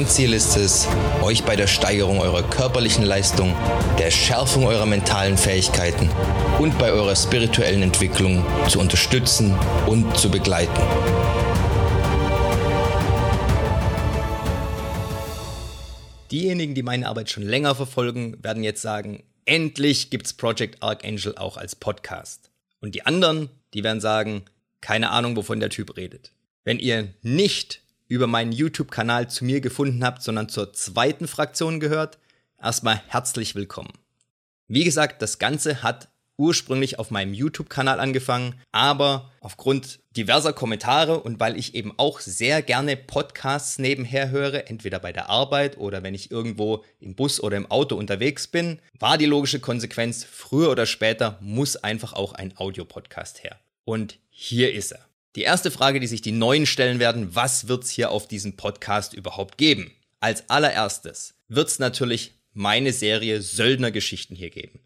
Mein Ziel ist es, euch bei der Steigerung eurer körperlichen Leistung, der Schärfung eurer mentalen Fähigkeiten und bei eurer spirituellen Entwicklung zu unterstützen und zu begleiten. Diejenigen, die meine Arbeit schon länger verfolgen, werden jetzt sagen, endlich gibt's Project Archangel auch als Podcast. Und die anderen, die werden sagen, keine Ahnung, wovon der Typ redet. Wenn ihr nicht über meinen YouTube-Kanal zu mir gefunden habt, sondern zur zweiten Fraktion gehört, erstmal herzlich willkommen. Wie gesagt, das Ganze hat ursprünglich auf meinem YouTube-Kanal angefangen, aber aufgrund diverser Kommentare und weil ich eben auch sehr gerne Podcasts nebenher höre, entweder bei der Arbeit oder wenn ich irgendwo im Bus oder im Auto unterwegs bin, war die logische Konsequenz, früher oder später muss einfach auch ein Audiopodcast her. Und hier ist er. Die erste Frage, die sich die Neuen stellen werden, was wird es hier auf diesem Podcast überhaupt geben? Als allererstes wird es natürlich meine Serie Söldnergeschichten hier geben.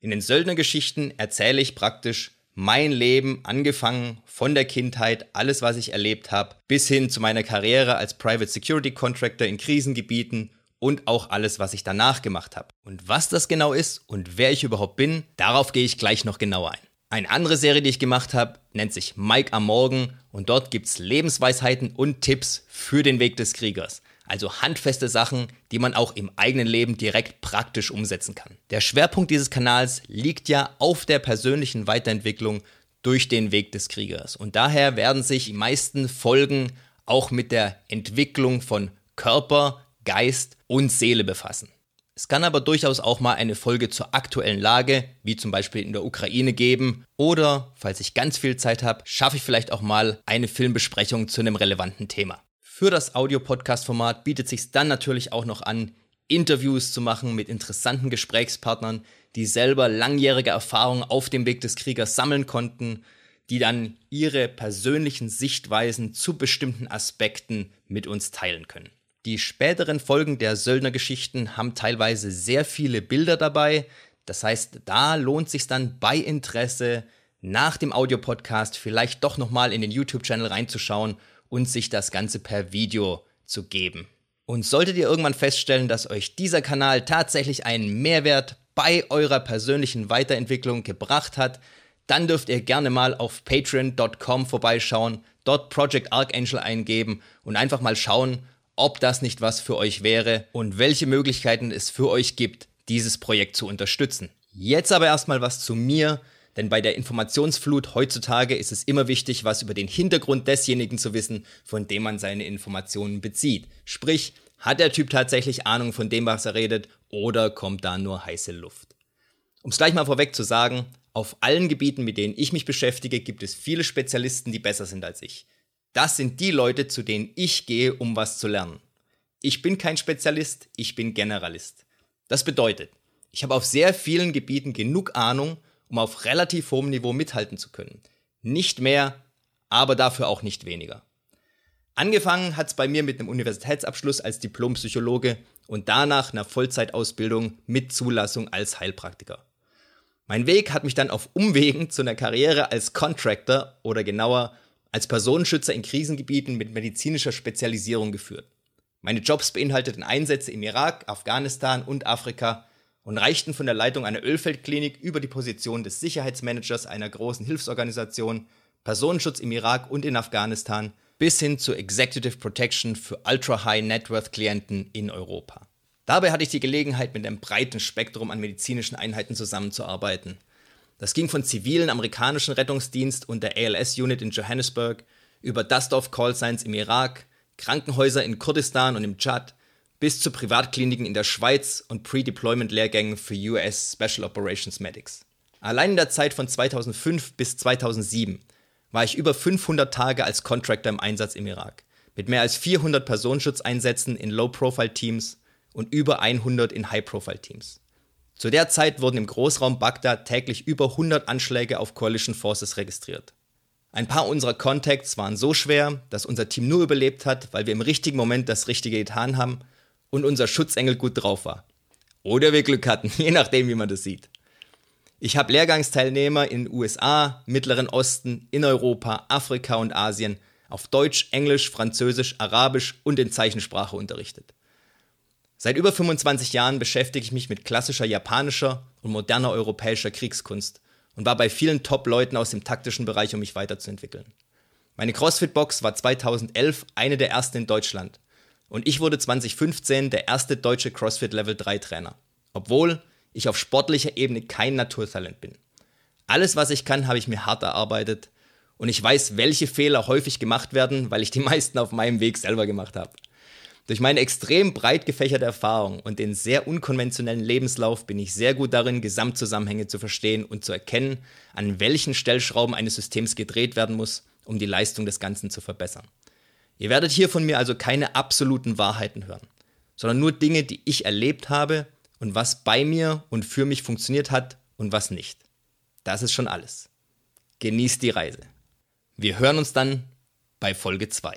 In den Söldnergeschichten erzähle ich praktisch mein Leben, angefangen von der Kindheit, alles, was ich erlebt habe, bis hin zu meiner Karriere als Private Security Contractor in Krisengebieten und auch alles, was ich danach gemacht habe. Und was das genau ist und wer ich überhaupt bin, darauf gehe ich gleich noch genauer ein. Eine andere Serie, die ich gemacht habe, nennt sich Mike am Morgen und dort gibt es Lebensweisheiten und Tipps für den Weg des Kriegers. Also handfeste Sachen, die man auch im eigenen Leben direkt praktisch umsetzen kann. Der Schwerpunkt dieses Kanals liegt ja auf der persönlichen Weiterentwicklung durch den Weg des Kriegers. Und daher werden sich die meisten Folgen auch mit der Entwicklung von Körper, Geist und Seele befassen. Es kann aber durchaus auch mal eine Folge zur aktuellen Lage, wie zum Beispiel in der Ukraine geben. Oder, falls ich ganz viel Zeit habe, schaffe ich vielleicht auch mal eine Filmbesprechung zu einem relevanten Thema. Für das Audio-Podcast-Format bietet sich dann natürlich auch noch an, Interviews zu machen mit interessanten Gesprächspartnern, die selber langjährige Erfahrungen auf dem Weg des Kriegers sammeln konnten, die dann ihre persönlichen Sichtweisen zu bestimmten Aspekten mit uns teilen können. Die späteren Folgen der Söldnergeschichten haben teilweise sehr viele Bilder dabei. Das heißt, da lohnt sich dann bei Interesse nach dem Audiopodcast vielleicht doch nochmal in den YouTube-Channel reinzuschauen und sich das Ganze per Video zu geben. Und solltet ihr irgendwann feststellen, dass euch dieser Kanal tatsächlich einen Mehrwert bei eurer persönlichen Weiterentwicklung gebracht hat, dann dürft ihr gerne mal auf patreon.com vorbeischauen, dort Project Archangel eingeben und einfach mal schauen, ob das nicht was für euch wäre und welche Möglichkeiten es für euch gibt, dieses Projekt zu unterstützen. Jetzt aber erstmal was zu mir, denn bei der Informationsflut heutzutage ist es immer wichtig, was über den Hintergrund desjenigen zu wissen, von dem man seine Informationen bezieht. Sprich, hat der Typ tatsächlich Ahnung von dem, was er redet, oder kommt da nur heiße Luft? Um es gleich mal vorweg zu sagen, auf allen Gebieten, mit denen ich mich beschäftige, gibt es viele Spezialisten, die besser sind als ich. Das sind die Leute, zu denen ich gehe, um was zu lernen. Ich bin kein Spezialist, ich bin Generalist. Das bedeutet, ich habe auf sehr vielen Gebieten genug Ahnung, um auf relativ hohem Niveau mithalten zu können. Nicht mehr, aber dafür auch nicht weniger. Angefangen hat es bei mir mit einem Universitätsabschluss als Diplompsychologe und danach einer Vollzeitausbildung mit Zulassung als Heilpraktiker. Mein Weg hat mich dann auf Umwegen zu einer Karriere als Contractor oder genauer als Personenschützer in Krisengebieten mit medizinischer Spezialisierung geführt. Meine Jobs beinhalteten Einsätze im Irak, Afghanistan und Afrika und reichten von der Leitung einer Ölfeldklinik über die Position des Sicherheitsmanagers einer großen Hilfsorganisation, Personenschutz im Irak und in Afghanistan bis hin zu Executive Protection für Ultra-High Net Worth Klienten in Europa. Dabei hatte ich die Gelegenheit, mit einem breiten Spektrum an medizinischen Einheiten zusammenzuarbeiten. Das ging von zivilen amerikanischen Rettungsdienst und der ALS-Unit in Johannesburg über Dust-Off Callsigns im Irak, Krankenhäuser in Kurdistan und im Tschad bis zu Privatkliniken in der Schweiz und Pre-Deployment-Lehrgängen für US Special Operations Medics. Allein in der Zeit von 2005 bis 2007 war ich über 500 Tage als Contractor im Einsatz im Irak, mit mehr als 400 Personenschutzeinsätzen in Low-Profile-Teams und über 100 in High-Profile-Teams. Zu der Zeit wurden im Großraum Bagdad täglich über 100 Anschläge auf Coalition Forces registriert. Ein paar unserer Contacts waren so schwer, dass unser Team nur überlebt hat, weil wir im richtigen Moment das Richtige getan haben und unser Schutzengel gut drauf war. Oder wir Glück hatten, je nachdem, wie man das sieht. Ich habe Lehrgangsteilnehmer in den USA, Mittleren Osten, in Europa, Afrika und Asien auf Deutsch, Englisch, Französisch, Arabisch und in Zeichensprache unterrichtet. Seit über 25 Jahren beschäftige ich mich mit klassischer japanischer und moderner europäischer Kriegskunst und war bei vielen Top-Leuten aus dem taktischen Bereich, um mich weiterzuentwickeln. Meine CrossFit-Box war 2011 eine der ersten in Deutschland und ich wurde 2015 der erste deutsche CrossFit Level 3 Trainer, obwohl ich auf sportlicher Ebene kein Naturtalent bin. Alles, was ich kann, habe ich mir hart erarbeitet und ich weiß, welche Fehler häufig gemacht werden, weil ich die meisten auf meinem Weg selber gemacht habe. Durch meine extrem breit gefächerte Erfahrung und den sehr unkonventionellen Lebenslauf bin ich sehr gut darin, Gesamtzusammenhänge zu verstehen und zu erkennen, an welchen Stellschrauben eines Systems gedreht werden muss, um die Leistung des Ganzen zu verbessern. Ihr werdet hier von mir also keine absoluten Wahrheiten hören, sondern nur Dinge, die ich erlebt habe und was bei mir und für mich funktioniert hat und was nicht. Das ist schon alles. Genießt die Reise. Wir hören uns dann bei Folge 2.